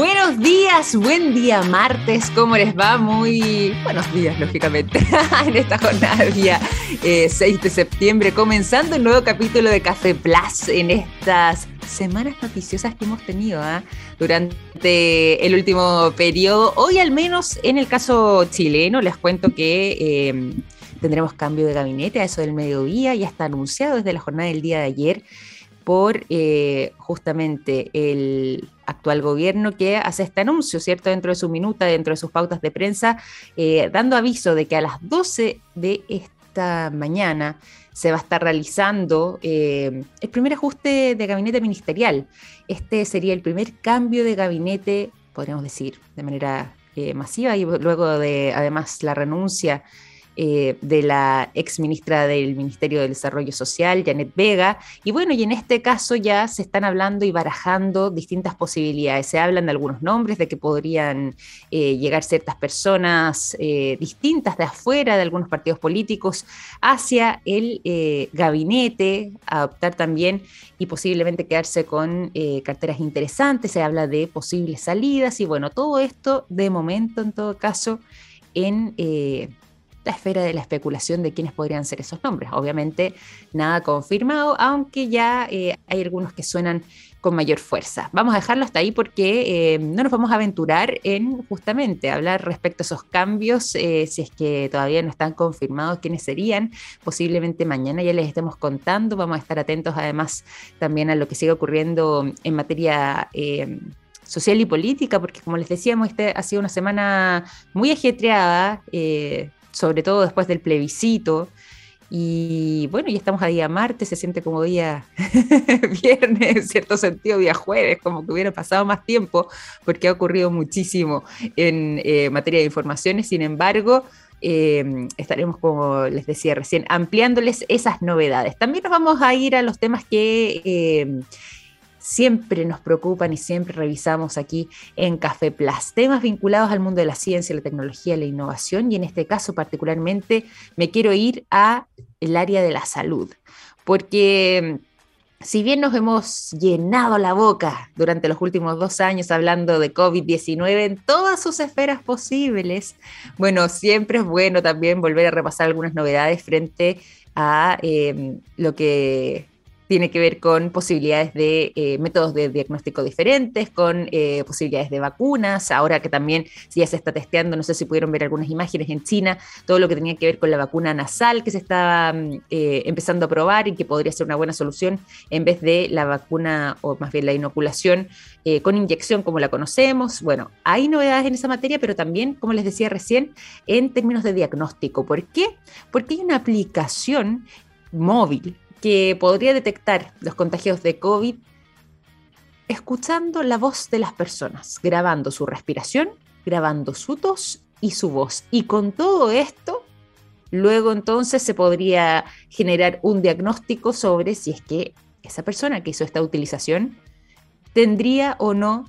Buenos días, buen día martes, ¿cómo les va? Muy buenos días, lógicamente, en esta jornada día 6 eh, de septiembre, comenzando un nuevo capítulo de Café Plus en estas semanas noticiosas que hemos tenido ¿ah? durante el último periodo. Hoy al menos en el caso chileno les cuento que em, tendremos cambio de gabinete a eso del mediodía, ya está anunciado desde la jornada del día de ayer por eh, justamente el actual gobierno que hace este anuncio, ¿cierto? Dentro de su minuta, dentro de sus pautas de prensa, eh, dando aviso de que a las 12 de esta mañana se va a estar realizando eh, el primer ajuste de gabinete ministerial. Este sería el primer cambio de gabinete, podríamos decir, de manera masiva y luego de además la renuncia eh, de la ex ministra del Ministerio del Desarrollo Social, Janet Vega. Y bueno, y en este caso ya se están hablando y barajando distintas posibilidades. Se hablan de algunos nombres, de que podrían eh, llegar ciertas personas eh, distintas de afuera de algunos partidos políticos hacia el gabinete, adoptar también y posiblemente quedarse con carteras interesantes. Se habla de posibles salidas y bueno, todo esto de momento en todo caso en la esfera de la especulación de quiénes podrían ser esos nombres. Obviamente nada confirmado, aunque ya eh, hay algunos que suenan con mayor fuerza. Vamos a dejarlo hasta ahí porque eh, no nos vamos a aventurar en justamente hablar respecto a esos cambios, eh, si es que todavía no están confirmados quiénes serían. Posiblemente mañana ya les estemos contando. Vamos a estar atentos además también a lo que sigue ocurriendo en materia social y política, porque como les decíamos, este ha sido una semana muy ajetreada, sobre todo después del plebiscito. Y bueno, ya estamos a día martes, se siente como día viernes, en cierto sentido, día jueves, como que hubiera pasado más tiempo, porque ha ocurrido muchísimo en eh, materia de informaciones. Sin embargo, eh, estaremos, como les decía recién, ampliándoles esas novedades. También nos vamos a ir a los temas que eh, siempre nos preocupan y siempre revisamos aquí en Café Plus. Temas vinculados al mundo de la ciencia, la tecnología, la innovación y en este caso particularmente me quiero ir a el área de la salud, porque mm, si bien nos hemos llenado la boca durante los últimos dos años hablando de COVID-19 en todas sus esferas posibles, bueno, siempre es bueno también volver a repasar algunas novedades frente a eh, lo que tiene que ver con posibilidades de eh, métodos de diagnóstico diferentes, con eh, posibilidades de vacunas, ahora que también ya se está testeando, no sé si pudieron ver algunas imágenes en China, todo lo que tenía que ver con la vacuna nasal que se estaba mm, eh, empezando a probar y que podría ser una buena solución en vez de la vacuna o más bien la inoculación con inyección como la conocemos. Bueno, hay novedades en esa materia, pero también, como les decía recién, en términos de diagnóstico. ¿Por qué? Porque hay una aplicación móvil que podría detectar los contagios de COVID escuchando la voz de las personas, grabando su respiración, grabando su tos y su voz. Y con todo esto, luego entonces se podría generar un diagnóstico sobre si es que esa persona que hizo esta utilización tendría o no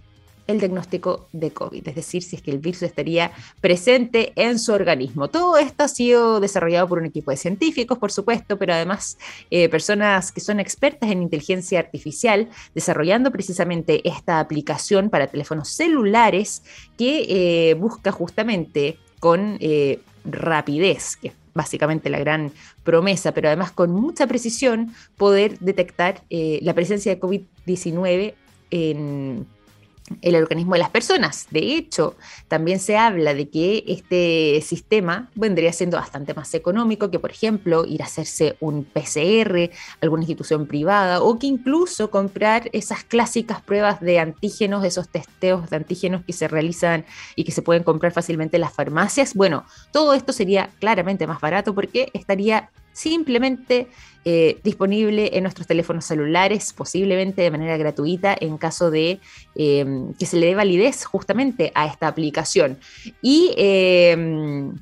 el diagnóstico de COVID, es decir, si es que el virus estaría presente en su organismo. Todo esto ha sido desarrollado por un equipo de científicos, por supuesto, pero además eh, personas que son expertas en inteligencia artificial, desarrollando precisamente esta aplicación para teléfonos celulares que eh, busca justamente con eh, rapidez, que es básicamente la gran promesa, pero además con mucha precisión poder detectar la presencia de COVID-19 en el organismo de las personas. De hecho, también se habla de que este sistema vendría siendo bastante más económico que, por ejemplo, ir a hacerse un PCR, alguna institución privada, o que incluso comprar esas clásicas pruebas de antígenos, esos testeos de antígenos que se realizan y que se pueden comprar fácilmente en las farmacias. Bueno, todo esto sería claramente más barato porque estaría simplemente eh, disponible en nuestros teléfonos celulares, posiblemente de manera gratuita en caso de em, que se le dé validez justamente a esta aplicación. Y em,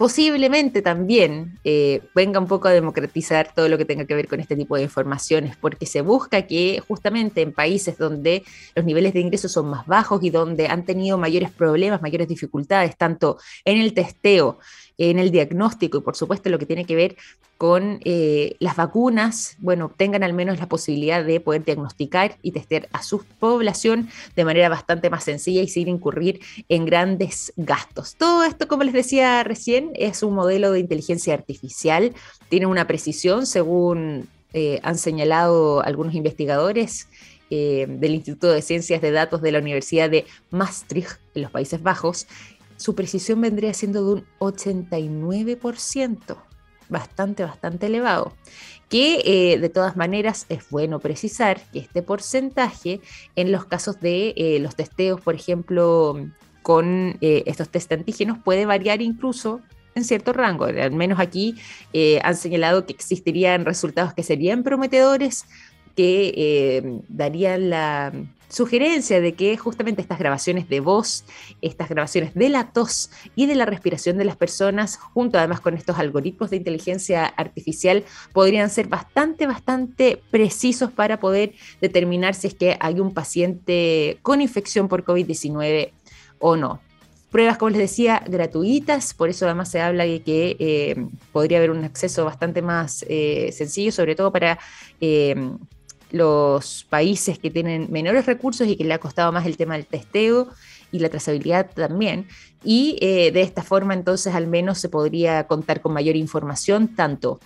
posiblemente también eh, venga un poco a democratizar todo lo que tenga que ver con este tipo de informaciones, porque se busca que justamente en países donde los niveles de ingresos son más bajos y donde han tenido mayores problemas, mayores dificultades, tanto en el testeo, en el diagnóstico y por supuesto lo que tiene que ver con eh, las vacunas, bueno, tengan al menos la posibilidad de poder diagnosticar y testear a su población de manera bastante más sencilla y sin incurrir en grandes gastos. Todo esto, como les decía recién, es un modelo de inteligencia artificial, tiene una precisión, según eh, han señalado algunos investigadores, eh, del Instituto de Ciencias de Datos de la Universidad de Maastricht, en los Países Bajos, su precisión vendría siendo de un 89% bastante, bastante elevado. Que eh, de todas maneras es bueno precisar que este porcentaje en los casos de eh, los testeos, por ejemplo, con eh, estos test antígenos puede variar incluso en cierto rango. Al menos aquí han señalado que existirían resultados que serían prometedores, que darían la sugerencia de que justamente estas grabaciones de voz, estas grabaciones de la tos y de la respiración de las personas, junto además con estos algoritmos de inteligencia artificial, podrían ser bastante, bastante precisos para poder determinar si es que hay un paciente con infección por COVID-19 o no. Pruebas, como les decía, gratuitas, por eso además se habla de que eh, podría haber un acceso bastante más eh, sencillo, sobre todo para eh, los países que tienen menores recursos y que le ha costado más el tema del testeo y la trazabilidad también. Y eh, de esta forma entonces al menos se podría contar con mayor información tanto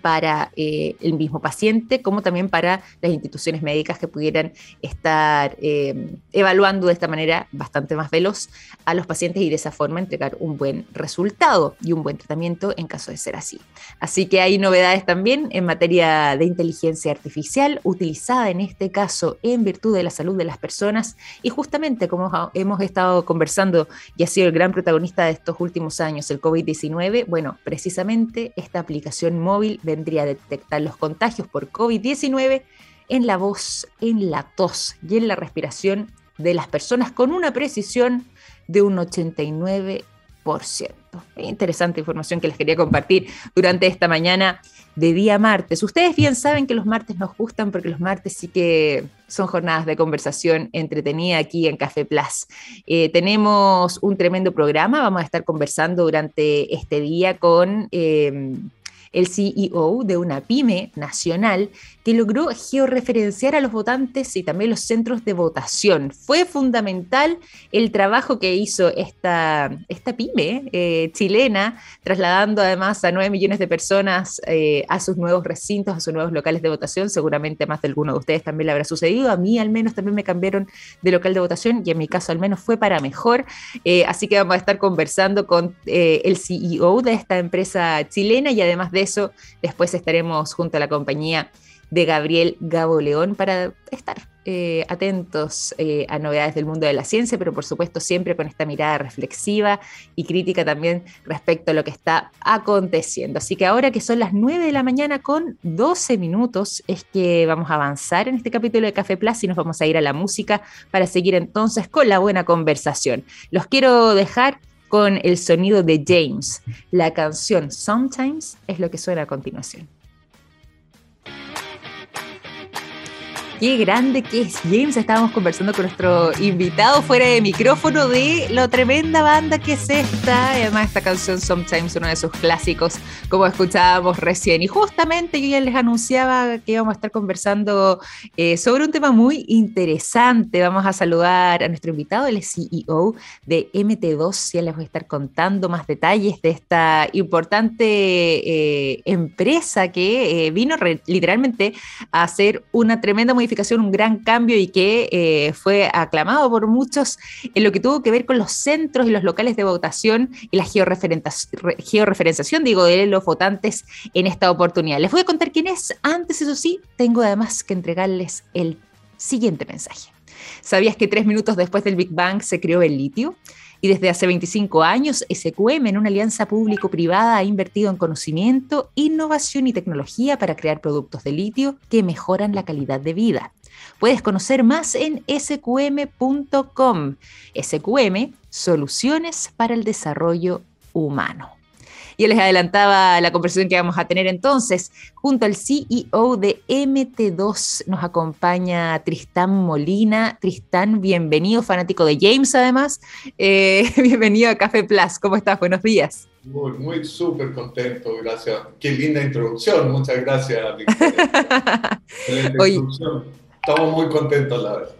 para eh, el mismo paciente como también para las instituciones médicas que pudieran estar eh, evaluando de esta manera bastante más veloz a los pacientes y de esa forma entregar un buen resultado y un buen tratamiento en caso de ser así. Así que hay novedades también en materia de inteligencia artificial utilizada en este caso en virtud de la salud de las personas y justamente como hemos estado conversando y ha sido el gran protagonista de estos últimos años, el COVID-19, bueno, precisamente esta aplicación móvil vendría a detectar los contagios por COVID-19 en la voz, en la tos y en la respiración de las personas con una precisión de un 89%. Interesante información que les quería compartir durante esta mañana de día martes. Ustedes bien saben que los martes nos gustan porque los martes sí que son jornadas de conversación entretenida aquí en Café Plus. Eh, tenemos un tremendo programa, vamos a estar conversando durante este día con... Eh, el CEO de una pyme nacional que logró georreferenciar a los votantes y también los centros de votación. Fue fundamental el trabajo que hizo esta, esta pyme eh, chilena, trasladando además a 9 millones de personas eh, a sus nuevos recintos, a sus nuevos locales de votación. Seguramente más de alguno de ustedes también le habrá sucedido. A mí al menos también me cambiaron de local de votación y en mi caso al menos fue para mejor. Eh, así que vamos a estar conversando con el CEO de esta empresa chilena y además de eso, después estaremos junto a la compañía de Gabriel Gabo León para estar eh, atentos eh, a novedades del mundo de la ciencia, pero por supuesto siempre con esta mirada reflexiva y crítica también respecto a lo que está aconteciendo. Así que ahora que son las 9 de la mañana con 12 minutos, es que vamos a avanzar en este capítulo de Café Plus y nos vamos a ir a la música para seguir entonces con la buena conversación. Los quiero dejar con el sonido de James. La canción Sometimes es lo que suena a continuación. Qué grande que es James. Estábamos conversando con nuestro invitado fuera de micrófono de lo tremenda banda que es esta. además, esta canción Sometimes, uno de sus clásicos, como escuchábamos recién. Y justamente yo ya les anunciaba que íbamos a estar conversando eh, sobre un tema muy interesante. Vamos a saludar a nuestro invitado, el CEO de MT2. Ya les voy a estar contando más detalles de esta importante eh, empresa que eh, vino literalmente a hacer una tremenda un gran cambio y que eh, fue aclamado por muchos en lo que tuvo que ver con los centros y los locales de votación y la georreferenciación, digo, de los votantes en esta oportunidad. Les voy a contar quién es. Antes, eso sí, tengo además que entregarles el siguiente mensaje. ¿Sabías que tres minutos después del Big Bang se creó el litio? Y desde hace 25 años, SQM, en una alianza público-privada, ha invertido en conocimiento, innovación y tecnología para crear productos de litio que mejoran la calidad de vida. Puedes conocer más en sqm.com. SQM, soluciones para el desarrollo humano. Y les adelantaba la conversación que vamos a tener entonces. Junto al CEO de MT2 nos acompaña Tristán Molina. Tristán, bienvenido, fanático de James además. Eh, bienvenido a Café Plus. ¿Cómo estás? Buenos días. Muy, muy súper contento, gracias. Qué linda introducción, muchas gracias. Estamos muy contentos, la verdad.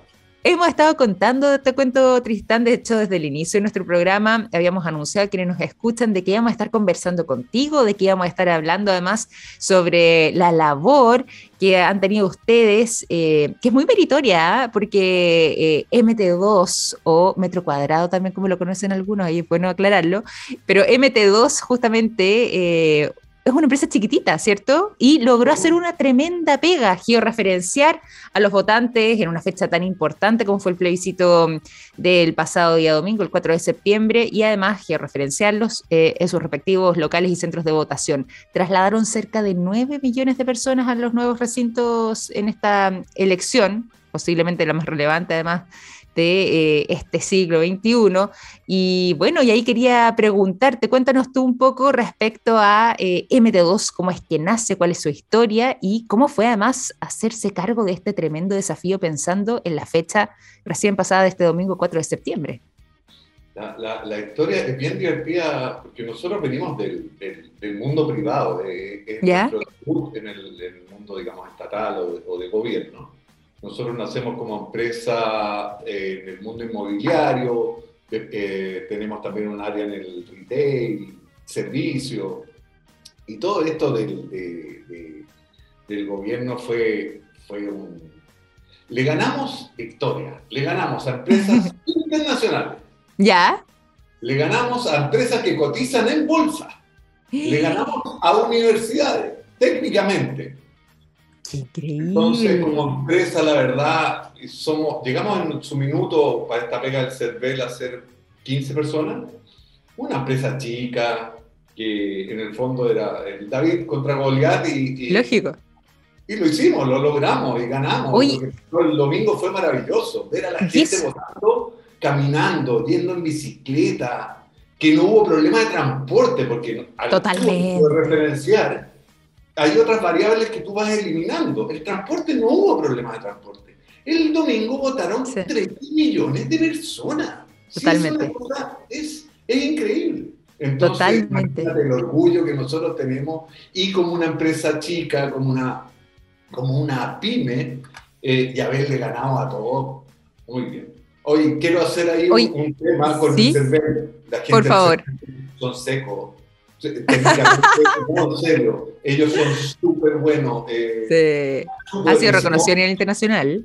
Hemos estado contando, te cuento Tristán, de hecho desde el inicio de nuestro programa habíamos anunciado a quienes nos escuchan de que íbamos a estar conversando contigo, de que íbamos a estar hablando además sobre la labor que han tenido ustedes, eh, que es muy meritoria, ¿ah? porque eh, MT2 o metro cuadrado también como lo conocen algunos, ahí es bueno aclararlo, pero MT2 justamente... Eh, es una empresa chiquitita, ¿cierto? Y logró hacer una tremenda pega, georreferenciar a los votantes en una fecha tan importante como fue el plebiscito del pasado día domingo, el 4 de septiembre, y además georreferenciarlos eh, en sus respectivos locales y centros de votación. Trasladaron cerca de 9 millones de personas a los nuevos recintos en esta elección, posiblemente la más relevante además de eh, este siglo XXI. Y bueno, y ahí quería preguntarte, cuéntanos tú un poco respecto a eh, MT2, cómo es que nace, cuál es su historia y cómo fue además hacerse cargo de este tremendo desafío pensando en la fecha recién pasada de este domingo 4 de septiembre. La, la, historia es bien divertida porque nosotros venimos del, del, mundo privado, de, en, el, mundo, digamos, estatal o o de gobierno. Nosotros nacemos como empresa eh, en el mundo inmobiliario, eh, tenemos también un área en el retail, servicio, y todo esto del, del gobierno fue, fue un... Le ganamos victoria, le ganamos a empresas internacionales. ¿Ya? Le ganamos a empresas que cotizan en bolsa. Le ganamos a universidades, técnicamente. Increíble. Entonces, como empresa, la verdad, somos, llegamos en su minuto para esta pega del CERVEL a ser 15 personas. Una empresa chica, que en el fondo era el David contra Goliat y, Lógico. Y lo hicimos, lo logramos y ganamos. El domingo fue maravilloso, ver a la gente votando, caminando, yendo en bicicleta, que no hubo problema de transporte, porque al Totalmente. referenciar hay otras variables que tú vas eliminando. El transporte no hubo problemas de transporte. El domingo votaron 3 millones de personas. Totalmente. es, es, increíble. Entonces, Totalmente. el orgullo que nosotros tenemos y como una empresa chica, como una, como una pyme, eh, y haberle ganado a todos. Muy bien. Hoy quiero hacer ahí un, tema con el cerveza. Por favor. Son secos en serio, ellos son súper buenos. Eh, ha sido reconocido a nivel internacional.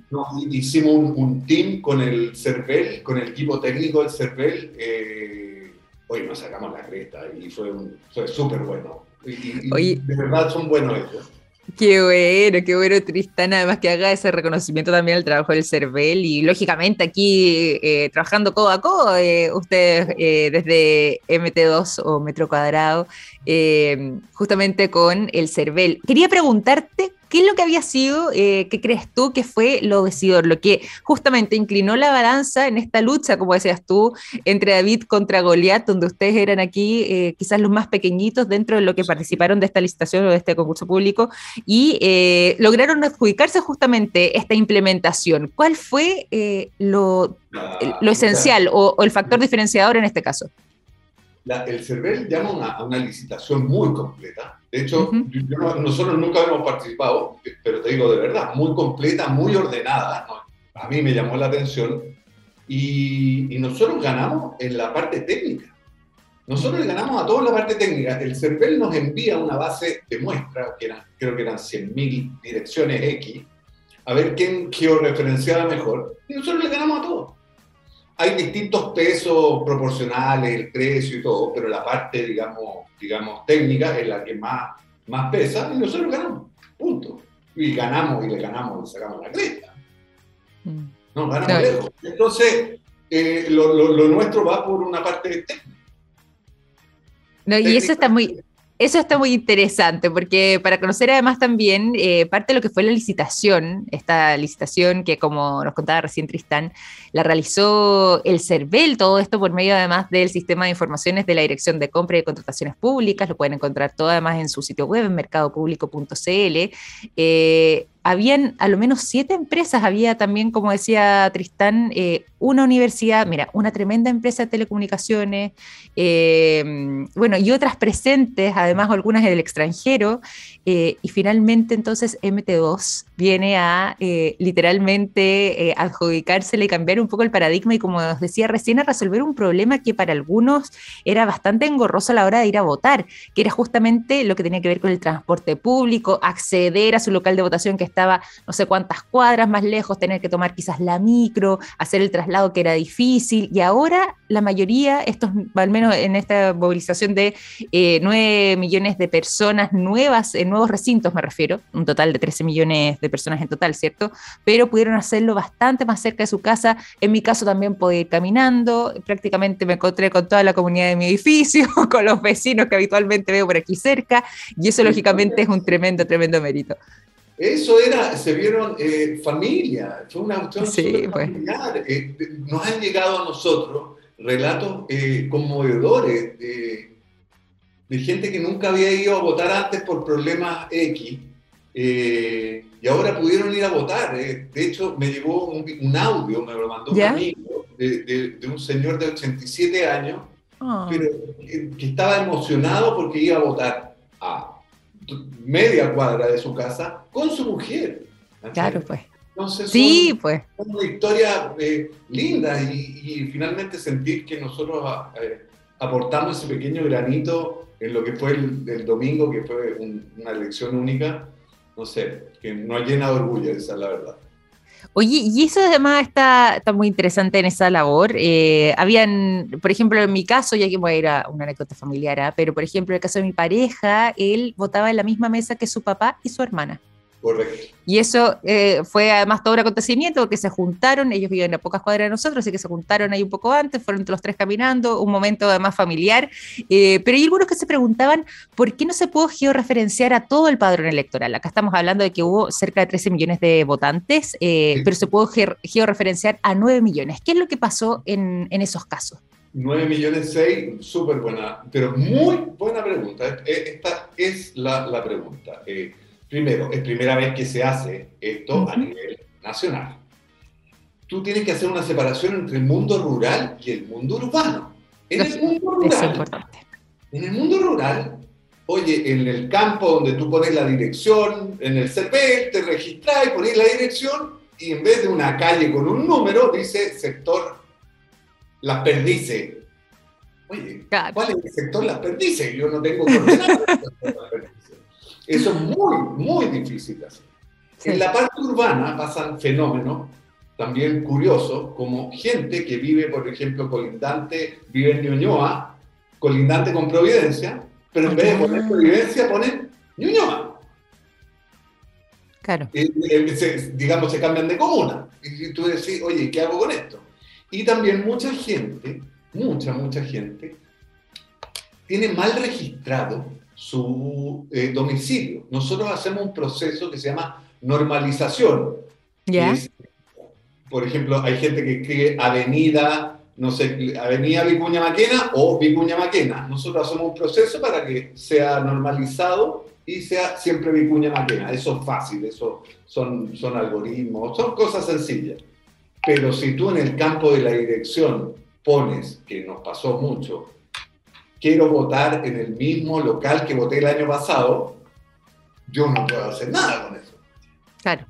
hicimos un, team con el CERVEL, con el equipo técnico del CERVEL. Eh, hoy nos sacamos la cresta y fue, fue súper bueno. Y, de verdad son buenos ellos. Qué bueno, qué bueno, Tristán, además que haga ese reconocimiento también al trabajo del CERVEL y lógicamente aquí eh, trabajando codo a codo, eh, ustedes eh, desde MT2 o Metro Cuadrado, justamente con el CERVEL. Quería preguntarte ¿Qué es lo que había sido, eh, qué crees tú que fue lo decidor, lo que justamente inclinó la balanza en esta lucha, como decías tú, entre David contra Goliat, donde ustedes eran aquí eh, quizás los más pequeñitos dentro de lo que participaron de esta licitación o de este concurso público y eh, lograron adjudicarse justamente esta implementación? ¿Cuál fue lo, lo, esencial o, el factor diferenciador en este caso? el CERVEL llama a una licitación muy completa de hecho, nosotros nunca hemos participado, pero te digo de verdad, muy completa, muy ordenada. A mí me llamó la atención. Y, nosotros ganamos en la parte técnica. Nosotros le ganamos a todos la parte técnica. El CERVEL nos envía una base de muestra, que eran, creo que eran 100.000 direcciones X, a ver quién georreferenciaba mejor. Y nosotros le ganamos a todos hay distintos pesos proporcionales, el precio y todo, pero la parte, digamos, digamos técnica es la que más, más pesa y nosotros ganamos, punto. Y ganamos y le ganamos y sacamos la cresta. Mm. No, ganamos lejos. Entonces, eh, lo, lo, nuestro va por una parte técnica. No, y eso está muy, Eso está muy interesante porque para conocer además también eh, parte de lo que fue la licitación, esta licitación que como nos contaba recién Tristán, la realizó el CERVEL, todo esto por medio además del sistema de informaciones de la Dirección de Compra y Contrataciones Públicas, lo pueden encontrar todo además en su sitio web, en mercadopublico.cl. habían a lo menos siete empresas, había también, como decía Tristán, eh, una universidad, mira, una tremenda empresa de telecomunicaciones, eh, bueno, y otras presentes, además algunas en el extranjero, eh, y finalmente entonces MT2 viene a literalmente adjudicársele y cambiar un poco el paradigma y como os decía recién, a resolver un problema que para algunos era bastante engorroso a la hora de ir a votar, que era justamente lo que tenía que ver con el transporte público, acceder a su local de votación que estaba no sé cuántas cuadras más lejos, tener que tomar quizás la micro, hacer el traslado que era difícil. Y ahora la mayoría, estos, al menos en esta movilización de eh, 9 millones de personas nuevas, en nuevos recintos me refiero, un total de 13 millones de personas en total, ¿cierto? Pero pudieron hacerlo bastante más cerca de su casa. En mi caso también pude ir caminando, prácticamente me encontré con toda la comunidad de mi edificio, con los vecinos que habitualmente veo por aquí cerca, y eso lógicamente es un tremendo, tremendo mérito. Eso era, se vieron eh, familia, fue una cuestión sí, pues. familiar. Eh, nos han llegado a nosotros relatos eh, conmovedores de, de, gente que nunca había ido a votar antes por problemas X y ahora pudieron ir a votar. de hecho, me llegó un, audio, me lo mandó un amigo de, de, un señor de 87 años, ah. pero que estaba emocionado porque iba a votar. a media cuadra de su casa con su mujer. Claro, pues. Entonces, sí, pues. Una historia eh, linda y, finalmente sentir que nosotros eh, aportamos ese pequeño granito en lo que fue el, domingo, que fue una elección única, no sé, que nos llena de orgullo, esa es la verdad. Oye, y eso además está, está muy interesante en esa labor. Eh, habían, por ejemplo, en mi caso, ya que voy a ir a una anécdota familiar, ¿ah? pero por ejemplo, en el caso de mi pareja, él votaba en la misma mesa que su papá y su hermana. Correcto. Y eso eh, fue además todo un acontecimiento porque se juntaron, ellos viven a pocas cuadras de nosotros, así que se juntaron ahí un poco antes, fueron entre los tres caminando, un momento además familiar. Eh, pero hay algunos que se preguntaban por qué no se pudo georreferenciar a todo el padrón electoral. Acá estamos hablando de que hubo cerca de 13 millones de votantes, eh, pero se pudo georreferenciar a 9 millones. ¿Qué es lo que pasó en, en esos casos? 9 millones 6, súper buena, pero muy buena pregunta. Esta es la, la pregunta. Primero, es primera vez que se hace esto a nivel nacional. Tú tienes que hacer una separación entre el mundo rural y el mundo urbano. En el mundo rural, en el mundo rural, oye, en el campo donde tú pones la dirección, en el CP, te registras y pones la dirección y en vez de una calle con un número, dice sector Las Perdices. Oye, ¿cuál es el sector Las Perdices? Yo no tengo coordenadas. Eso es muy, muy difícil de hacer. En la parte urbana pasan fenómenos también curiosos, como gente que vive, por ejemplo, colindante, vive en Ñuñoa, colindante con Providencia, pero en vez de poner Providencia ponen Ñuñoa. Claro. digamos, se cambian de comuna. Y tú decís, oye, ¿qué hago con esto? Y también mucha gente, mucha, mucha gente, tiene mal registrado su eh, domicilio. Nosotros hacemos un proceso que se llama normalización. por ejemplo, hay gente que escribe avenida, no sé, avenida Vicuña Maquena o Vicuña Maquena. Nosotros hacemos un proceso para que sea normalizado y sea siempre Vicuña Maquena. Eso es fácil, eso son, son algoritmos, son cosas sencillas. Pero si tú en el campo de la dirección pones, que nos pasó mucho, quiero votar en el mismo local que voté el año pasado, yo no puedo hacer nada con eso. Claro.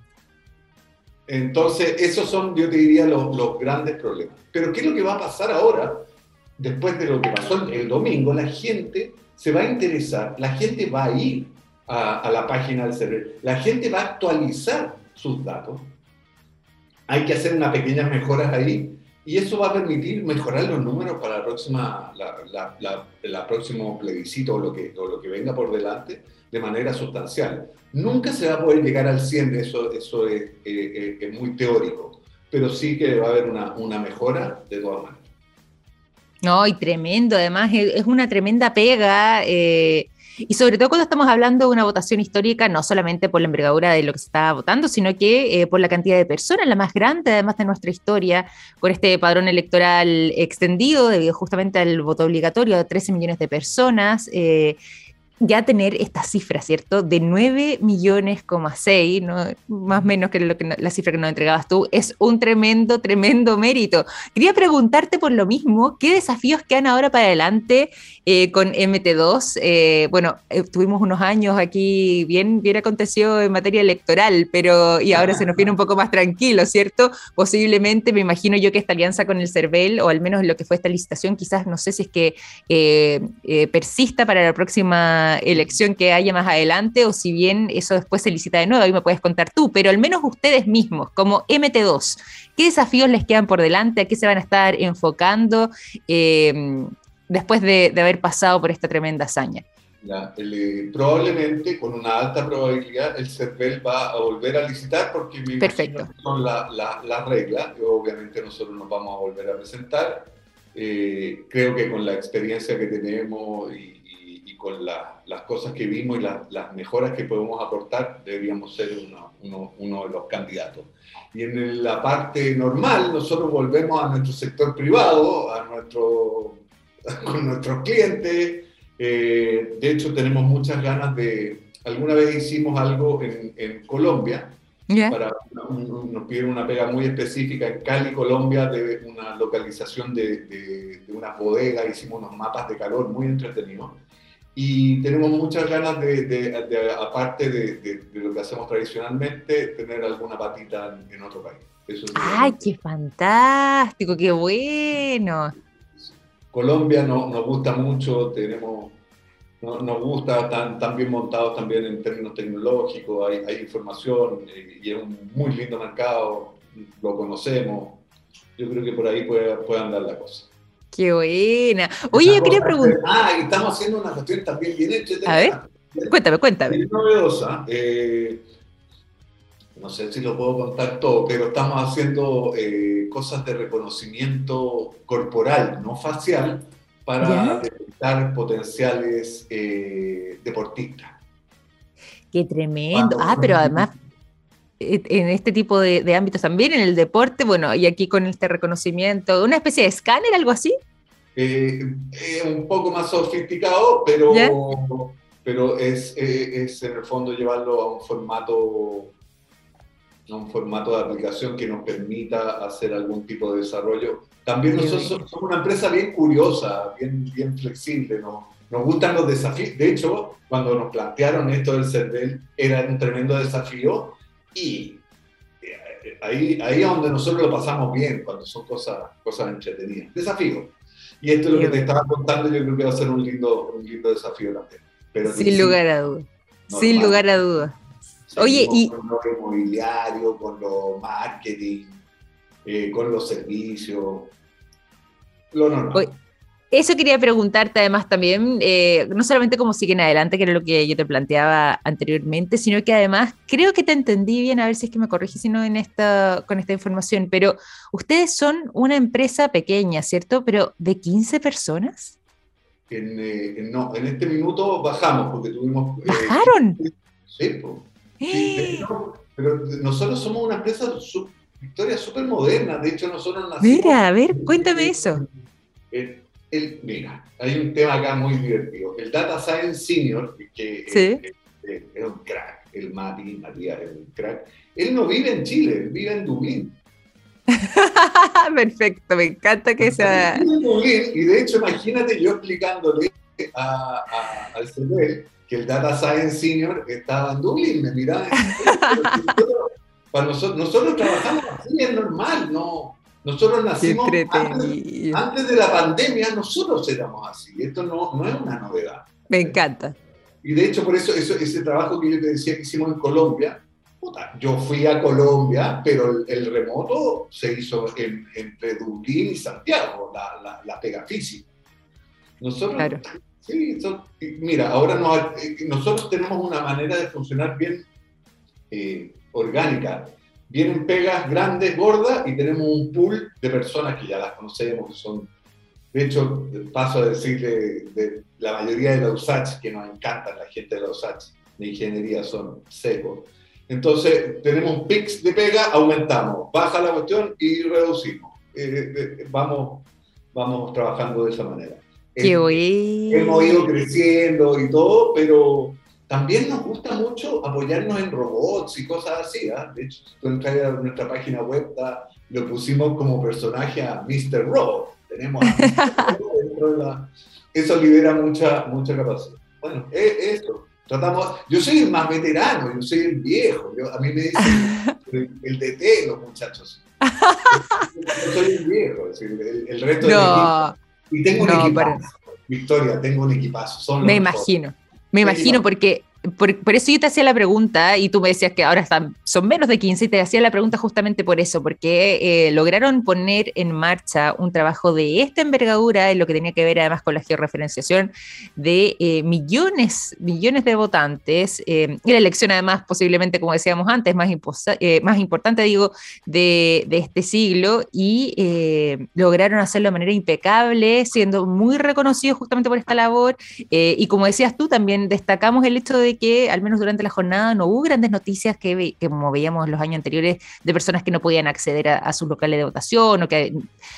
Entonces, esos son, yo te diría, los, los, grandes problemas. Pero, ¿qué es lo que va a pasar ahora? Después de lo que pasó el, domingo, la gente se va a interesar, la gente va a ir a, a la página del server, la gente va a actualizar sus datos. Hay que hacer unas pequeñas mejoras ahí y eso va a permitir mejorar los números para la próxima, la, próximo plebiscito o lo, que, lo que venga por delante de manera sustancial. Nunca se va a poder llegar al 100, eso, eso es, eh, eh, es muy teórico, pero sí que va a haber una, una mejora de todas maneras. No, y tremendo, además es una tremenda pega. Eh, Y sobre todo cuando estamos hablando de una votación histórica, no solamente por la envergadura de lo que se está votando, sino que eh, por la cantidad de personas, la más grande además de nuestra historia, con este padrón electoral extendido debido justamente al voto obligatorio de 13 millones de personas. Eh, ya tener esta cifra, ¿cierto? De 9 millones, 6, ¿no? más o menos que, lo que la cifra que nos entregabas tú, es un tremendo, tremendo mérito. Quería preguntarte por lo mismo, ¿qué desafíos quedan ahora para adelante eh, con MT2? Eh, bueno, eh, tuvimos unos años aquí bien, bien acontecido en materia electoral, pero y ahora se nos viene un poco más tranquilo, ¿cierto? Posiblemente, me imagino yo que esta alianza con el CERVEL, o al menos lo que fue esta licitación, quizás no sé si es que persista para la próxima elección que haya más adelante o si bien eso después se licita de nuevo, ahí me puedes contar tú, pero al menos ustedes mismos, como MT2, ¿qué desafíos les quedan por delante? ¿A qué se van a estar enfocando eh, después de, haber pasado por esta tremenda hazaña? Eh, probablemente, con una alta probabilidad, el CERVEL va a volver a licitar porque Perfecto. son las la, reglas obviamente nosotros nos vamos a volver a presentar. Eh, creo que con la experiencia que tenemos y, con las cosas que vimos y las mejoras que podemos aportar, deberíamos ser uno, uno, de los candidatos. Y en la parte normal, nosotros volvemos a nuestro sector privado, a nuestro, con nuestros clientes. Eh, de hecho, tenemos muchas ganas de... Alguna vez hicimos algo en, en Colombia, para, nos pidieron una pega muy específica en Cali, Colombia, de una localización de, de, de una bodega, hicimos unos mapas de calor muy entretenidos y tenemos muchas ganas de, aparte de, lo que hacemos tradicionalmente, tener alguna patita en, otro país. ¡Ay, qué fantástico! ¡Qué bueno! Colombia no, nos gusta mucho, tenemos, nos gusta, tan, tan bien montados también en términos tecnológicos, hay, hay información eh, y es un muy lindo mercado, lo conocemos. Yo creo que por ahí puede, puede andar la cosa. Qué buena. Oye, yo quería preguntar. Ah, y estamos haciendo una cuestión también bien hecha. A ver, cuéntame, cuéntame. Novedosa. Eh, no sé si lo puedo contar todo, pero estamos haciendo eh, cosas de reconocimiento corporal, no facial, para detectar potenciales eh, deportistas. Qué tremendo. ah, pero además en este tipo de, ámbitos también, en el deporte, bueno, y aquí con este reconocimiento, una especie de escáner, algo así. Eh, es un poco más sofisticado, pero, pero es, es, en el fondo llevarlo a un formato a un formato de aplicación que nos permita hacer algún tipo de desarrollo. También nosotros somos una empresa bien curiosa, bien, bien flexible, ¿no? nos gustan los desafíos. De hecho, cuando nos plantearon esto del CERVEL, era un tremendo desafío y eh, ahí, ahí es donde nosotros lo pasamos bien, cuando son cosas, cosas entretenidas. Desafío. Y esto es lo que te estaba contando, yo creo que va a ser un lindo, un lindo desafío también. Pero Sin lugar a dudas. Sin lugar a dudas. Oye, y... Con lo inmobiliario, con lo marketing, eh, con los servicios, lo normal. Eso quería preguntarte además también, eh, no solamente cómo siguen adelante, que era lo que yo te planteaba anteriormente, sino que además creo que te entendí bien, a ver si es que me corregí si no en esta, con esta información, pero ustedes son una empresa pequeña, ¿cierto? Pero de 15 personas. En, eh, no, en este minuto bajamos porque tuvimos... Eh, ¿Bajaron? sí, pero, nosotros somos una empresa, Victoria, súper moderna, de hecho nosotros nacimos... Mira, a ver, cuéntame eso mira, hay un tema acá muy divertido. El Data Science Senior, que es, un crack, el Mati, Matías es un crack, él no vive en Chile, él vive en Dublín. Perfecto, me encanta que sea. Y de hecho, imagínate yo explicándole a, al CERVEL que el Data Science Senior estaba en Dublín, me miraba. nosotros, nosotros trabajamos así, es normal, no, nosotros nacimos antes, de la pandemia, nosotros éramos así. Esto no, no es una novedad. Me encanta. Y de hecho, por eso, ese trabajo que yo te decía que hicimos en Colombia, yo fui a Colombia, pero el, remoto se hizo entre Dublín y Santiago, la, la, pega física. Nosotros, claro. sí, mira, ahora eh, nosotros tenemos una manera de funcionar bien eh, orgánica vienen pegas grandes, gordas, y tenemos un pool de personas que ya las conocemos, que son De hecho, paso a decirle, de la mayoría de la USACH, que nos encantan la gente de la USACH, de ingeniería, son secos. Entonces, tenemos pics de pega, aumentamos, baja la cuestión y reducimos. Eh, eh, vamos, vamos trabajando de esa manera. Qué Hemos ido creciendo y todo, pero también nos gusta mucho apoyarnos en robots y cosas así. ¿eh? De hecho, tú entras a nuestra página web, lo pusimos como personaje a Mr. Robot. Tenemos a Mr. Robot dentro de la... Eso libera mucha, mucha capacidad. Bueno, es eso. Tratamos, yo soy el más veterano, yo soy el viejo. a mí me dicen el, el DT, los muchachos. Yo soy el viejo, el, el resto no, Y tengo un equipazo. Victoria, tengo un equipazo. me imagino. Me imagino porque por, eso yo te hacía la pregunta y tú me decías que ahora están, son menos de 15 y te hacía la pregunta justamente por eso, porque eh, lograron poner en marcha un trabajo de esta envergadura en lo que tenía que ver además con la georreferenciación de eh, millones, millones de votantes eh, y la elección además posiblemente, como decíamos antes, más, más importante, digo, de, de este siglo y lograron hacerlo de manera impecable, siendo muy reconocidos justamente por esta labor y como decías tú, también destacamos el hecho de que, al menos durante la jornada, no hubo grandes noticias que, como veíamos los años anteriores, de personas que no podían acceder a, sus locales de votación o que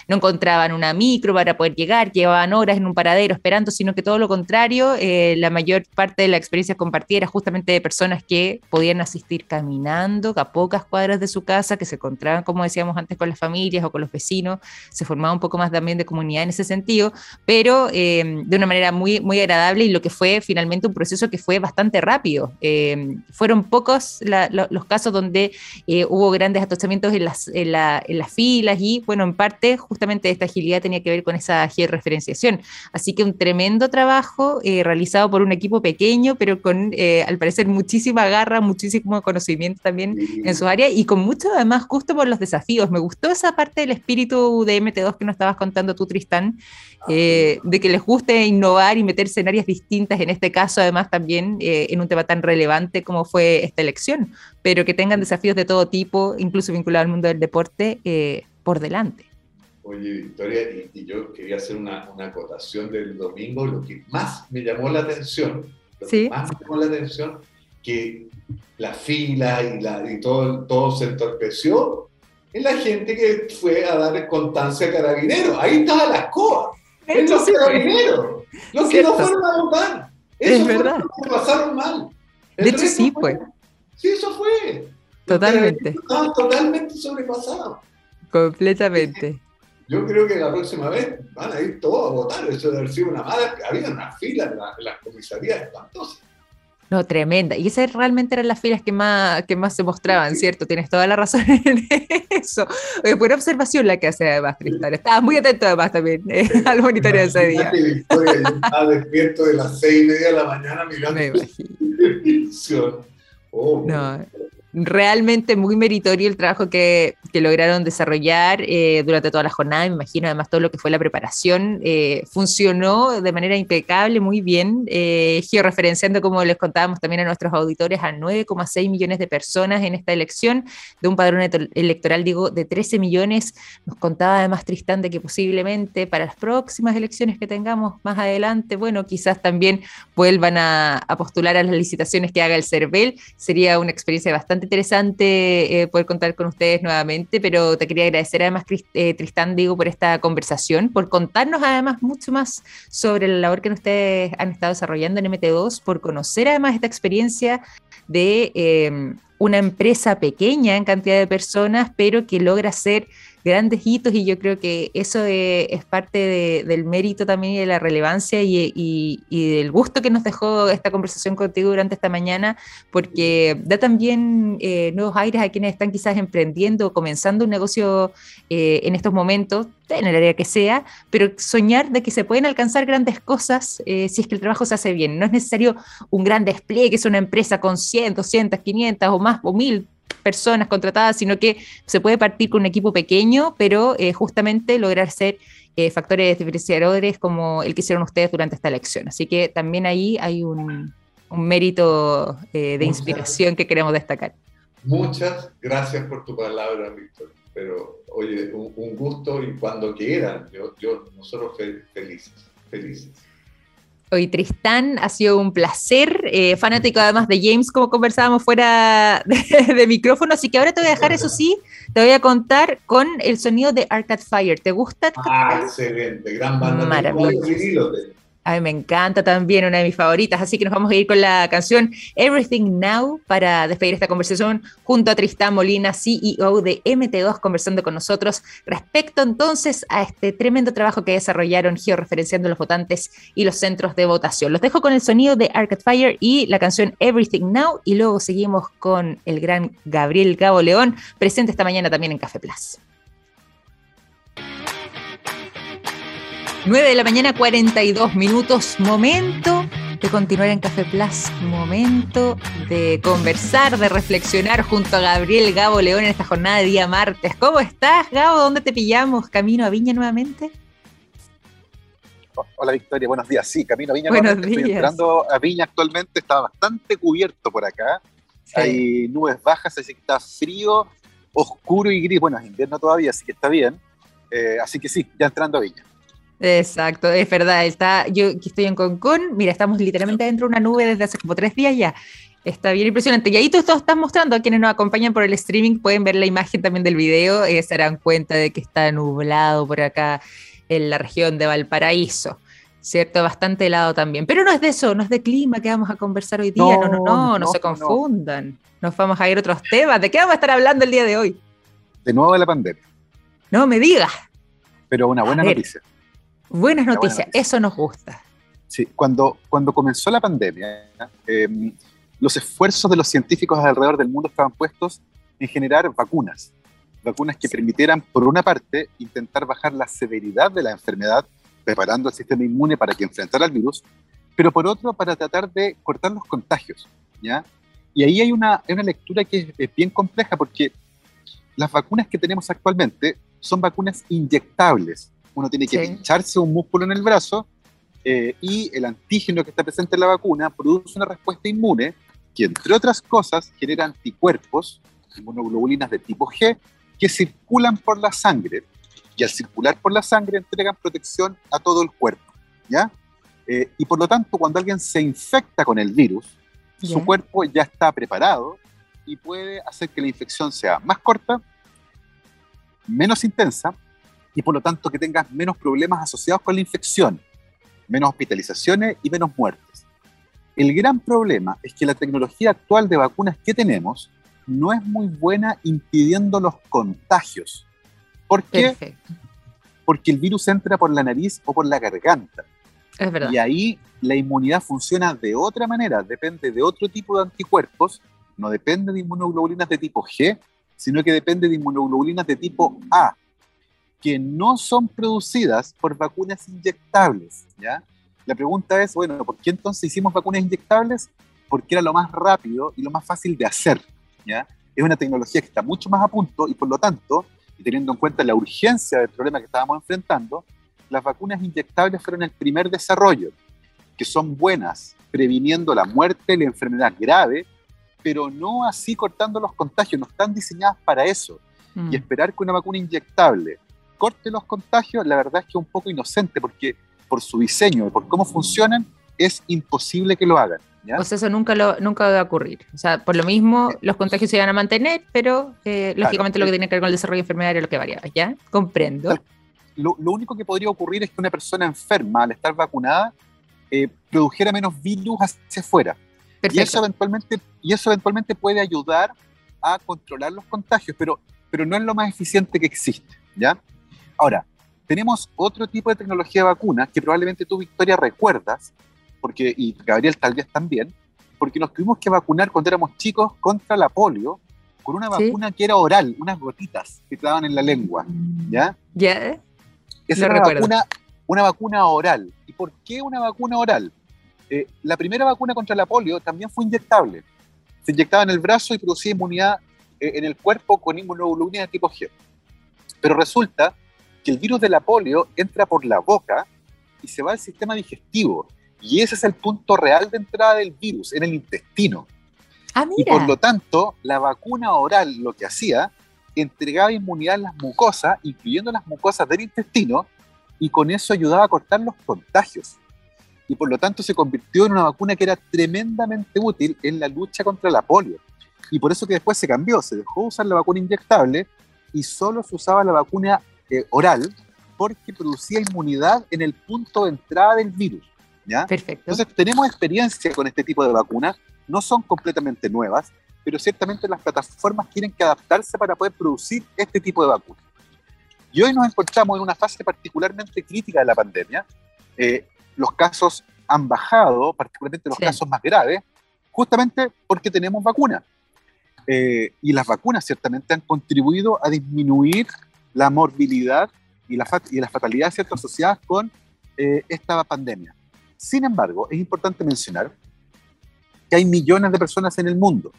no encontraban una micro para poder llegar, que llevaban horas en un paradero esperando, sino que todo lo contrario, eh, la mayor parte de la experiencia compartida era justamente de personas que podían asistir caminando a pocas cuadras de su casa, que se encontraban, como decíamos antes, con las familias o con los vecinos, se formaba un poco más también de comunidad en ese sentido, pero eh, de una manera muy, muy agradable y lo que fue finalmente un proceso que fue bastante rápido. Eh, fueron pocos los casos donde eh, hubo grandes atochamientos en las, en, las filas y, bueno, en parte justamente esta agilidad tenía que ver con esa georreferenciación. Así que un tremendo trabajo eh, realizado por un equipo pequeño, pero con, al parecer, muchísima garra, muchísimo conocimiento también en su área y con mucho, además, justo por los desafíos. Me gustó esa parte del espíritu de MT2 que nos estabas contando tú, Tristán, ah, de que les guste innovar y meterse en áreas distintas, en este caso, además, también en un tema tan relevante como fue esta elección, pero que tengan desafíos de todo tipo, incluso vinculados al mundo del deporte, eh, por delante. Oye, Victoria, y, yo quería hacer una, una, acotación del domingo, lo que más me llamó la atención, lo que más me llamó la atención, que la fila y, la, y todo, todo se entorpeció en la gente que fue a dar constancia a carabineros. Ahí estaba la escoba. En los carabineros. Los que no fueron a votar es verdad. pasaron mal. de hecho, sí fue. Sí, eso fue. Totalmente. Estaban totalmente sobrepasados. Completamente. Yo creo que la próxima vez van a ir todos a votar. Eso debe haber sido una mala. Había una fila en las la comisarías espantosas. No, tremenda. Y esas realmente eran las filas que más, que más se mostraban, ¿cierto? Tienes toda la razón en eso. buena observación la que hace además Tristán. Estabas muy atento además también eh, al monitoreo de ese día. Victoria, yo estaba despierto de las seis y media de la mañana mirando. Me imagino. Oh, no, realmente muy meritorio el trabajo que, que lograron desarrollar eh, durante toda la jornada. Me imagino además todo lo que fue la preparación eh, funcionó de manera impecable, muy bien, eh, georreferenciando, como les contábamos también a nuestros auditores, a 9,6 millones de personas en esta elección, de un padrón electoral, digo, de 13 millones. Nos contaba además Tristán de que posiblemente para las próximas elecciones que tengamos más adelante, bueno, quizás también vuelvan a, a postular a las licitaciones que haga el CERVEL. Sería una experiencia bastante interesante eh, poder contar con ustedes nuevamente, pero te quería agradecer además, eh, Tristán, digo, por esta conversación, por contarnos además mucho más sobre la labor que ustedes han estado desarrollando en MT2, por conocer además esta experiencia de eh, una empresa pequeña en cantidad de personas, pero que logra ser grandes hitos y yo creo que eso es parte del mérito también y de la relevancia y, del gusto que nos dejó esta conversación contigo durante esta mañana, porque da también eh, nuevos aires a quienes están quizás emprendiendo o comenzando un negocio eh, en estos momentos, en el área que sea, pero soñar de que se pueden alcanzar grandes cosas eh, si es que el trabajo se hace bien. No es necesario un gran despliegue, es una empresa con 100, 200, 500 o más o mil personas contratadas, sino que se puede partir con un equipo pequeño, pero eh, justamente lograr ser eh, factores diferenciadores como el que hicieron ustedes durante esta elección. Así que también ahí hay un, mérito eh, de inspiración que queremos destacar. Muchas gracias por tu palabra, Víctor. pero oye, un, gusto y cuando quieran, yo, yo nosotros felices, felices. Hoy Tristán, ha sido un placer, eh, fanático además de James, como conversábamos fuera de, micrófono, así que ahora te voy a dejar, eso sí, te voy a contar con el sonido de Arcade Fire. ¿Te gusta? Ah, excelente, gran banda. Maravilloso. A mí me encanta también, una de mis favoritas, así que nos vamos a ir con la canción Everything Now para despedir esta conversación junto a Tristán Molina, CEO de MT2, conversando con nosotros respecto entonces a este tremendo trabajo que desarrollaron georreferenciando los votantes y los centros de votación. Los dejo con el sonido de Arcade Fire y la canción Everything Now y luego seguimos con el gran Gabriel Gabo León, presente esta mañana también en Café Plus. 9 de la mañana, 42 minutos. Momento de continuar en Café Plus. Momento de conversar, de reflexionar junto a Gabriel Gabo León en esta jornada de día martes. ¿Cómo estás, Gabo? ¿Dónde te pillamos? ¿Camino a Viña nuevamente? Hola Victoria, buenos días. Sí, camino a Viña. Buenos días. Estoy entrando a Viña actualmente, está bastante cubierto por acá. Hay nubes bajas, así que está frío, oscuro y gris. Bueno, es invierno todavía, así que está bien. Eh, así que sí, ya entrando a Viña. Exacto, es verdad. Está, yo que estoy en Concón, mira, estamos literalmente dentro de una nube desde hace como tres días ya. Está bien impresionante. Y ahí tú estás mostrando a quienes nos acompañan por el streaming, pueden ver la imagen también del video y se darán cuenta de que está nublado por acá en la región de Valparaíso. ¿Cierto? Bastante helado también. Pero no es de eso, no es de clima que vamos a conversar hoy día. No, no, no, no, se confundan. Nos vamos a ir a otros temas. ¿De qué vamos a estar hablando el día de hoy? De nuevo de la pandemia. No me digas. Pero una buena noticia. Buenas noticias, eso nos gusta. Sí, cuando, cuando comenzó la pandemia, em, los esfuerzos de los científicos alrededor del mundo estaban puestos en generar vacunas. Vacunas que permitieran, por una parte, intentar bajar la severidad de la enfermedad, preparando el sistema inmune para que enfrentara el virus, pero por otro, para tratar de cortar los contagios. ¿ya? Y ahí hay una, una lectura que es, bien compleja porque las vacunas que tenemos actualmente son vacunas inyectables, uno tiene que pincharse un músculo en el brazo eh, y el antígeno que está presente en la vacuna produce una respuesta inmune que, entre otras cosas, genera anticuerpos, inmunoglobulinas de tipo G, que circulan por la sangre y al circular por la sangre entregan protección a todo el cuerpo. ¿ya? Eh, y por lo tanto, cuando alguien se infecta con el virus, su cuerpo ya está preparado y puede hacer que la infección sea más corta, menos intensa y por lo tanto que tengas menos problemas asociados con la infección, menos hospitalizaciones y menos muertes. El gran problema es que la tecnología actual de vacunas que tenemos no es muy buena impidiendo los contagios. ¿Por qué? Porque el virus entra por la nariz o por la garganta. Es verdad. Y ahí la inmunidad funciona de otra manera, depende de otro tipo de anticuerpos, no depende de inmunoglobulinas de tipo G, sino que depende de inmunoglobulinas de tipo A, que no son producidas por vacunas inyectables, ¿ya? La pregunta es, bueno, ¿por qué entonces hicimos vacunas inyectables? Porque era lo más rápido y lo más fácil de hacer, ¿ya? Es una tecnología que está mucho más a punto y por lo tanto, y teniendo en cuenta la urgencia del problema que estábamos enfrentando, las vacunas inyectables fueron el primer desarrollo, que son buenas previniendo la muerte y la enfermedad grave, pero no así cortando los contagios, no están diseñadas para eso. Mm. Y esperar que una vacuna inyectable corte los contagios, la verdad es que es un poco inocente porque por su diseño y por cómo funcionan, es imposible que lo hagan. ¿ya? O sea, eso nunca, lo, nunca va a ocurrir. O sea, por lo mismo, los contagios se van a mantener, pero eh, lógicamente lo que tiene que ver con el desarrollo enfermedad es lo que varía, ¿ya? Comprendo. Lo, lo, único que podría ocurrir es que una persona enferma, al estar vacunada, eh, produjera menos virus hacia afuera. Y eso, eventualmente, y eso eventualmente puede ayudar a controlar los contagios, pero, pero no es lo más eficiente que existe, ¿ya? Ahora, tenemos otro tipo de tecnología de vacuna que probablemente tú, Victoria, recuerdas, porque, y Gabriel tal vez también, porque nos tuvimos que vacunar cuando éramos chicos contra la polio con una vacuna que era oral, unas gotitas que te daban en la lengua, ¿ya? Ya. Esa era una vacuna, una vacuna oral. ¿Y por qué una vacuna oral? Eh, la primera vacuna contra la polio también fue inyectable. Se inyectaba en el brazo y producía inmunidad eh, en el cuerpo con inmunoglobulina de tipo G. Pero resulta que el virus de la polio entra por la boca y se va al sistema digestivo. Y ese es el punto real de entrada del virus, en el intestino. Ah, y por lo tanto, la vacuna oral lo que hacía entregaba inmunidad en las mucosas, incluyendo las mucosas del intestino, y con eso ayudaba a cortar los contagios. Y por lo tanto se convirtió en una vacuna que era tremendamente útil en la lucha contra la polio. Y por eso que después se cambió, se dejó de usar la vacuna inyectable y solo se usaba la vacuna eh, oral porque producía inmunidad en el punto de entrada del virus. ¿ya? Perfecto. Entonces tenemos experiencia con este tipo de vacunas, no son completamente nuevas, pero ciertamente las plataformas tienen que adaptarse para poder producir este tipo de vacunas. Y hoy nos encontramos en una fase particularmente crítica de la pandemia. Eh, los casos han bajado, particularmente los casos más graves, justamente porque tenemos vacunas. Eh, y las vacunas ciertamente han contribuido a disminuir la morbilidad y la, y la fatalidad ciertas asociadas con eh, esta pandemia. Sin embargo, es importante mencionar que hay millones de personas en el mundo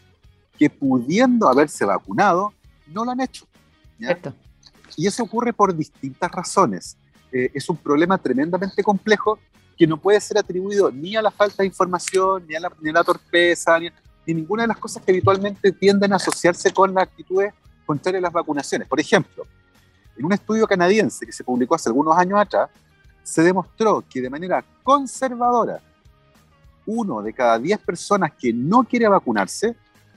que pudiendo haberse vacunado, no lo han hecho. Y eso ocurre por distintas razones. Eh, es un problema tremendamente complejo que no puede ser atribuido ni a la falta de información, ni a la, ni a la torpeza, ni, ni, ninguna de las cosas que habitualmente tienden a asociarse con las actitudes contrarias a las vacunaciones. Por ejemplo, en un estudio canadiense que se publicó hace algunos años atrás, se demostró que de manera conservadora, uno de cada diez personas que no quiere vacunarse,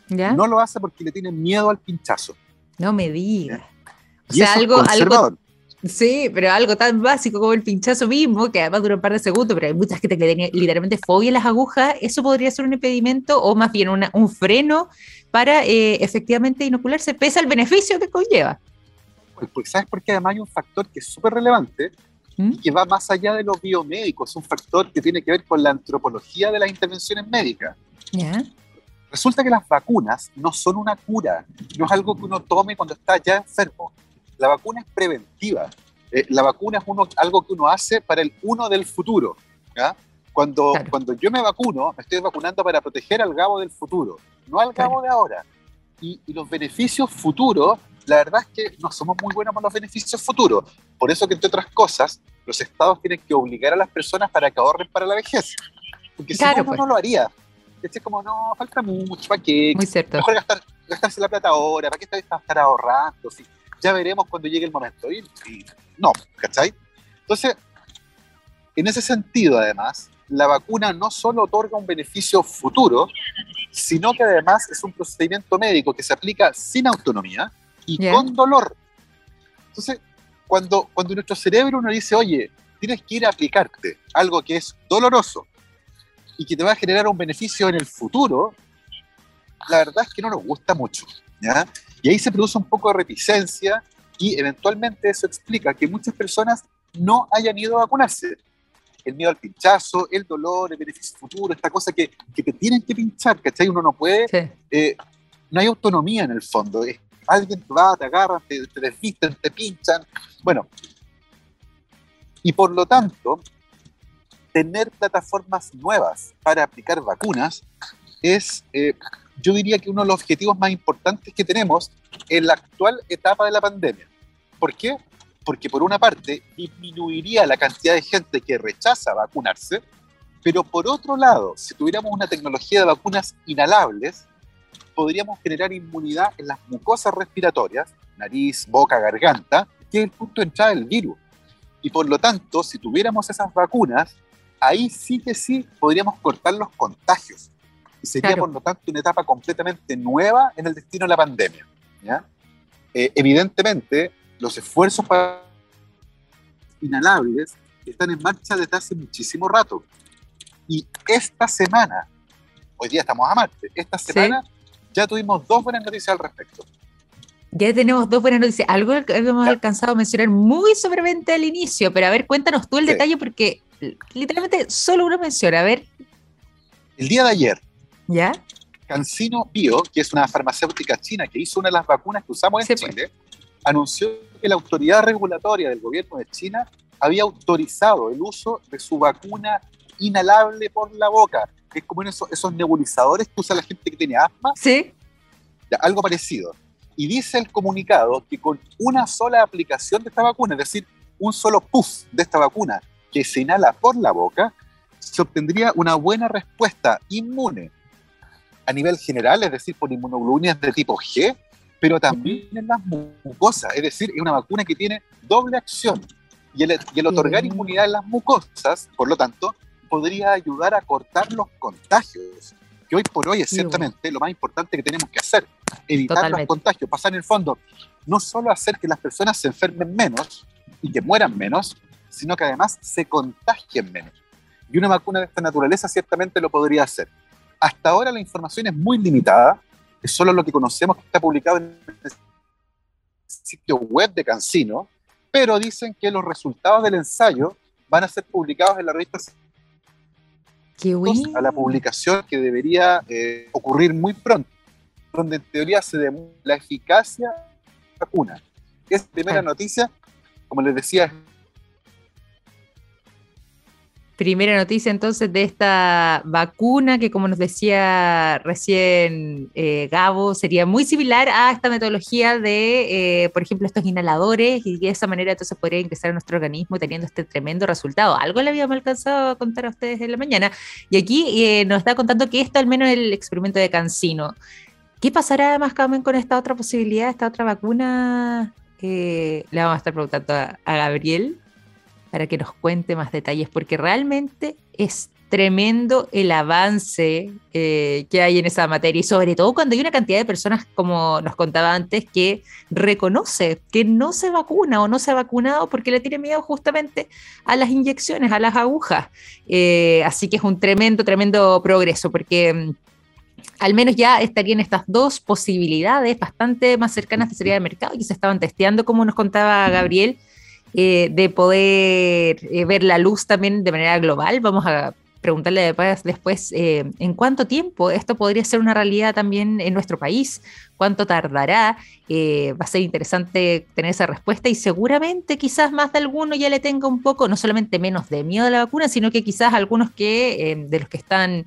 no lo hace porque le tiene miedo al pinchazo. No me digas. O sea, algo, algo, Sí, pero algo tan básico como el pinchazo mismo, que además dura un par de segundos, pero hay muchas que tienen literalmente fobia a las agujas, eso podría ser un impedimento o más bien un freno para eh, efectivamente inocularse, pese al beneficio que conlleva. Pues, ¿sabes por qué? Además hay un factor que es súper relevante ¿Mm? y que va más allá de los biomédicos, es un factor que tiene que ver con la antropología de las intervenciones médicas. Resulta que las vacunas no son una cura, no es algo que uno tome cuando está ya enfermo la vacuna es preventiva. Eh, la vacuna es uno, algo que uno hace para el uno del futuro. Cuando, cuando yo me vacuno, me estoy vacunando para proteger al Gabo del futuro, no al Gabo de ahora. Y, los beneficios futuros, la verdad es que no somos muy buenos con los beneficios futuros. Por eso que, entre otras cosas, los estados tienen que obligar a las personas para que ahorren para la vejez. Porque si no, no, pues. lo haría. Es como, no, falta mucho, ¿para qué? Muy cierto. Mejor gastar, gastarse la plata ahora, ¿para qué estar ahorrando? ¿sí? ya veremos cuando llegue el momento. Y, no, ¿cachai? Entonces, en ese sentido, además, la vacuna no solo otorga un beneficio futuro, sino que además es un procedimiento médico que se aplica sin autonomía y con dolor. Entonces, cuando, cuando nuestro cerebro nos dice, oye, tienes que ir a aplicarte algo que es doloroso y que te va a generar un beneficio en el futuro, la verdad es que no nos gusta mucho. ¿ya? Y ahí se produce un poco de reticencia y eventualmente eso explica que muchas personas no hayan ido a vacunarse. El miedo al pinchazo, el dolor, el beneficio futuro, esta cosa que, que te tienen que pinchar, ¿cachai? Uno no puede, eh, no hay autonomía en el fondo. Alguien va, te agarra, te, te desvisten, te pinchan. Bueno, y por lo tanto, tener plataformas nuevas para aplicar vacunas es eh, yo diría que uno de los objetivos más importantes que tenemos en la actual etapa de la pandemia. ¿Por qué? Porque por una parte disminuiría la cantidad de gente que rechaza vacunarse, pero por otro lado, si tuviéramos una tecnología de vacunas inhalables, podríamos generar inmunidad en las mucosas respiratorias, nariz, boca, garganta, que es el punto de entrada del virus. Y por lo tanto, si tuviéramos esas vacunas, ahí sí que sí podríamos cortar los contagios y sería por lo tanto una etapa completamente nueva en el destino de la pandemia. ¿ya? Eh, evidentemente, los esfuerzos para inhalables están en marcha desde hace muchísimo rato. Y esta semana, hoy día estamos a martes, esta semana ya tuvimos dos buenas noticias al respecto. Ya tenemos dos buenas noticias. Algo que hemos alcanzado a mencionar muy sobremente al inicio, pero a ver, cuéntanos tú el detalle porque literalmente solo una mención. A ver. El día de ayer, ¿Ya? Cancino Bio, que es una farmacéutica china que hizo una de las vacunas que usamos en pues. Chile, anunció que la autoridad regulatoria del gobierno de China había autorizado el uso de su vacuna inhalable por la boca, que es como esos, esos nebulizadores que usa la gente que tiene asma. Sí. algo parecido. Y dice el comunicado que con una sola aplicación de esta vacuna, es decir, un solo puff de esta vacuna que se inhala por la boca, se obtendría una buena respuesta inmune a nivel general, es decir, por inmunoglobulinas de tipo G, pero también en las mucosas, es decir, es una vacuna que tiene doble acción. Y el, y el otorgar inmunidad en las mucosas, por lo tanto, podría ayudar a cortar los contagios, que hoy por hoy es ciertamente lo más importante que tenemos que hacer, evitar los contagios, pasar en el fondo, no solo hacer que las personas se enfermen menos y que mueran menos, sino que además se contagien menos. Y una vacuna de esta naturaleza ciertamente lo podría hacer. Hasta ahora la información es muy limitada, es solo lo que conocemos que está publicado en el sitio web de Cancino, pero dicen que los resultados del ensayo van a ser publicados en la revista a la publicación que debería eh, ocurrir muy pronto, donde en teoría se demuestra la eficacia de la vacuna. Es primera noticia, como les decía, Primera noticia entonces de esta vacuna que como nos decía recién eh, Gabo, sería muy similar a esta metodología de, eh, por ejemplo, estos inhaladores y de esa manera entonces podría ingresar a nuestro organismo teniendo este tremendo resultado. Algo le habíamos alcanzado a contar a ustedes en la mañana y aquí eh, nos está contando que esto al menos es el experimento de Cancino. ¿Qué pasará además, Carmen, con esta otra posibilidad, esta otra vacuna? le vamos a estar preguntando a Gabriel para que nos cuente más detalles, porque realmente es tremendo el avance eh, que hay en esa materia y sobre todo cuando hay una cantidad de personas, como nos contaba antes, que reconoce que no se vacuna o no se ha vacunado porque le tiene miedo justamente a las inyecciones, a las agujas. Eh, así que es un tremendo, tremendo progreso porque mm, al menos ya estarían estas dos posibilidades bastante más cercanas de salida de mercado y se estaban testeando, como nos contaba Gabriel, eh, de poder eh, ver la luz también de manera global. Vamos a preguntarle después, después eh, en cuánto tiempo esto podría ser una realidad también en nuestro país, cuánto tardará. va a ser interesante tener esa respuesta y seguramente quizás más de alguno ya le tenga un poco, no solamente menos de miedo a la vacuna, sino que quizás algunos que de los que están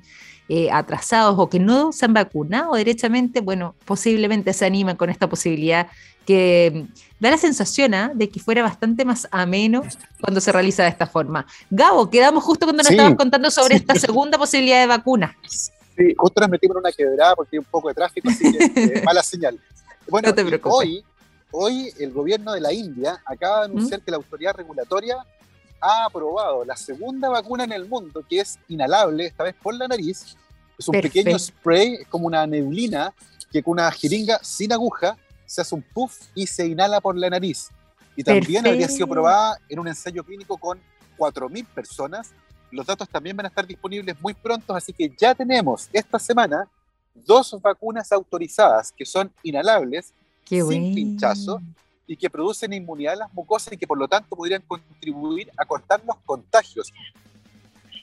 atrasados o que no se han vacunado derechamente, bueno, posiblemente se animan con esta posibilidad que da la sensación ¿ah? de que fuera bastante más ameno cuando se realiza de esta forma. Gabo, quedamos justo cuando nos estabas contando sobre esta segunda posibilidad de vacuna. Sí, justo nos metimos en una quebrada porque hay un poco de tráfico, así que eh, mala señal. Bueno, hoy, hoy el gobierno de la India acaba de anunciar ¿Mm? que la autoridad regulatoria ha aprobado la segunda vacuna en el mundo que es inhalable, esta vez por la nariz. Es un pequeño spray, es como una neblina que con una jeringa sin aguja se hace un puff y se inhala por la nariz. Y también habría sido probada en un ensayo clínico con 4.000 personas. Los datos también van a estar disponibles muy pronto, así que ya tenemos esta semana dos vacunas autorizadas que son inhalables, sin pinchazo, y que producen inmunidad a las mucosas y que por lo tanto podrían contribuir a cortar los contagios.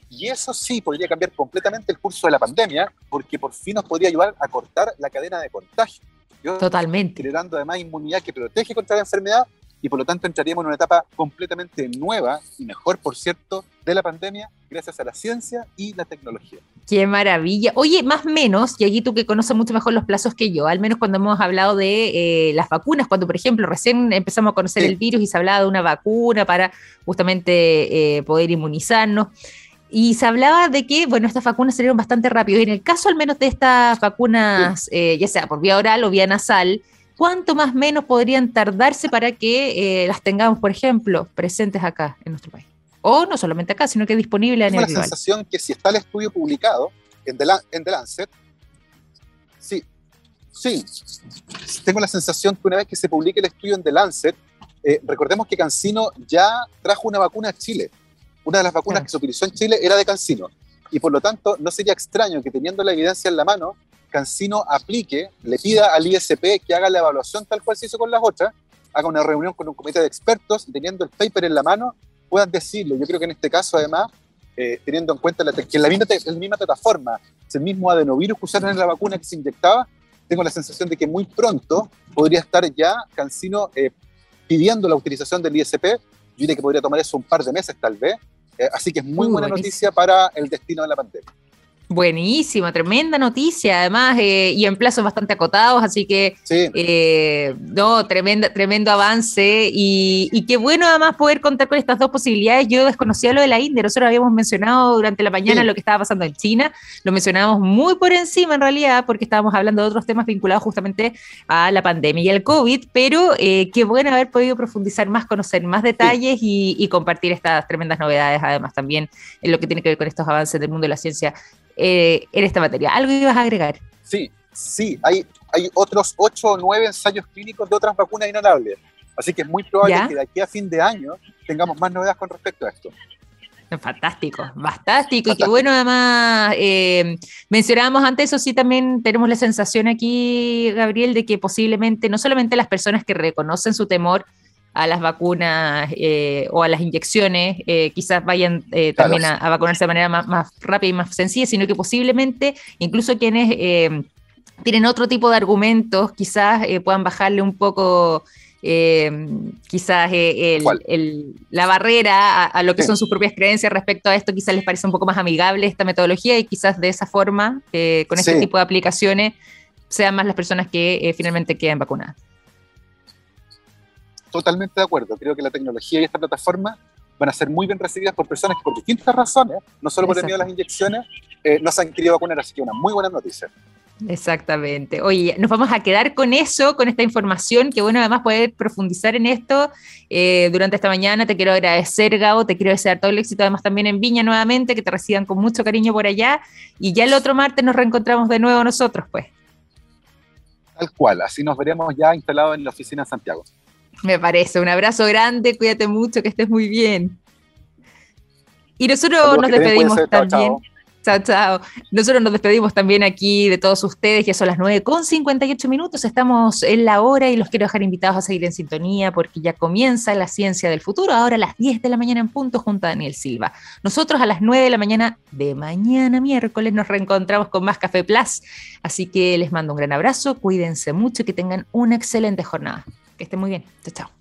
Y eso sí podría cambiar completamente el curso de la pandemia, porque por fin nos podría ayudar a cortar la cadena de contagio. Totalmente. Generando además inmunidad que protege contra la enfermedad y por lo tanto entraríamos en una etapa completamente nueva y mejor, por cierto, de la pandemia gracias a la ciencia y la tecnología. Qué maravilla. Oye, más o menos, y aquí tú que conoces mucho mejor los plazos que yo, al menos cuando hemos hablado de eh, las vacunas, cuando por ejemplo recién empezamos a conocer el virus y se hablaba de una vacuna para justamente eh, poder inmunizarnos. Y se hablaba de que, bueno, estas vacunas salieron bastante rápido. Y en el caso al menos de estas vacunas, eh, ya sea por vía oral o vía nasal, ¿cuánto más o menos podrían tardarse para que eh, las tengamos, por ejemplo, presentes acá en nuestro país? O no solamente acá, sino que disponible a nivel Tengo la sensación que si está el estudio publicado en The, en The Lancet, sí, sí, tengo la sensación que una vez que se publique el estudio en The Lancet, eh, recordemos que Cancino ya trajo una vacuna a Chile una de las vacunas que se utilizó en Chile era de Cancino. Y por lo tanto, no sería extraño que teniendo la evidencia en la mano, Cancino aplique, le pida al ISP que haga la evaluación tal cual se hizo con las otras, haga una reunión con un comité de expertos y teniendo el paper en la mano, puedan decirlo. Yo creo que en este caso, además, eh, teniendo en cuenta la, que la misma, la misma plataforma, es el mismo adenovirus que usaron en la vacuna que se inyectaba, tengo la sensación de que muy pronto podría estar ya Cancino eh, pidiendo la utilización del ISP. Yo diría que podría tomar eso un par de meses tal vez, eh, así que es muy buena noticia para el destino de la pandemia. Buenísima, tremenda noticia, además, eh, y en plazos bastante acotados, así que, eh, no, tremenda, tremendo avance, y, qué bueno además poder contar con estas dos posibilidades. Yo desconocía lo de la India, nosotros habíamos mencionado durante la mañana lo que estaba pasando en China, lo mencionábamos muy por encima en realidad, porque estábamos hablando de otros temas vinculados justamente a la pandemia y al COVID, pero eh, qué bueno haber podido profundizar más, conocer más detalles y, y compartir estas tremendas novedades, además también en lo que tiene que ver con estos avances del mundo de la ciencia eh, en esta materia. ¿Algo ibas a agregar? Sí, sí, hay, hay otros ocho o nueve ensayos clínicos de otras vacunas inhalables. Así que es muy probable que de aquí a fin de año tengamos más novedades con respecto a esto. Fantástico, fantástico. Y qué bueno, además, eh, mencionábamos antes, eso sí, también tenemos la sensación aquí, Gabriel, de que posiblemente no solamente las personas que reconocen su temor a las vacunas eh, o a las inyecciones, eh, quizás vayan eh, también a, vacunarse de manera más, rápida y más sencilla, sino que posiblemente incluso quienes tienen otro tipo de argumentos, quizás puedan bajarle un poco quizás la barrera a, lo que son sus propias creencias respecto a esto, quizás les parece un poco más amigable esta metodología y quizás de esa forma, con este tipo de aplicaciones, sean más las personas que finalmente queden vacunadas totalmente de acuerdo. Creo que la tecnología y esta plataforma van a ser muy bien recibidas por personas que por distintas razones, no solo por el miedo a las inyecciones, eh, no se han querido vacunar. Así que una muy buena noticia. Exactamente. Oye, nos vamos a quedar con eso, con esta información, que bueno, además poder profundizar en esto eh, durante esta mañana. Te quiero agradecer, Gabo, te quiero desear todo el éxito, además también en Viña nuevamente, que te reciban con mucho cariño por allá. Y ya el otro martes nos reencontramos de nuevo nosotros, pues. Tal cual, así nos veremos ya instalados en la oficina de Santiago. Me parece. Un abrazo grande, cuídate mucho, que estés muy bien. Y nosotros nos despedimos también. Chao, chao. Nosotros nos despedimos también aquí de todos ustedes, ya son las 9 con 58 minutos, estamos en la hora y los quiero dejar invitados a seguir en sintonía porque ya comienza la ciencia del futuro, ahora a las 10 de la mañana en punto junto a Daniel Silva. Nosotros a las 9 de la mañana de mañana miércoles nos reencontramos con más Café Plus, así que les mando un gran abrazo, cuídense mucho y que tengan una excelente jornada. Que esté muy bien. Chao, chao.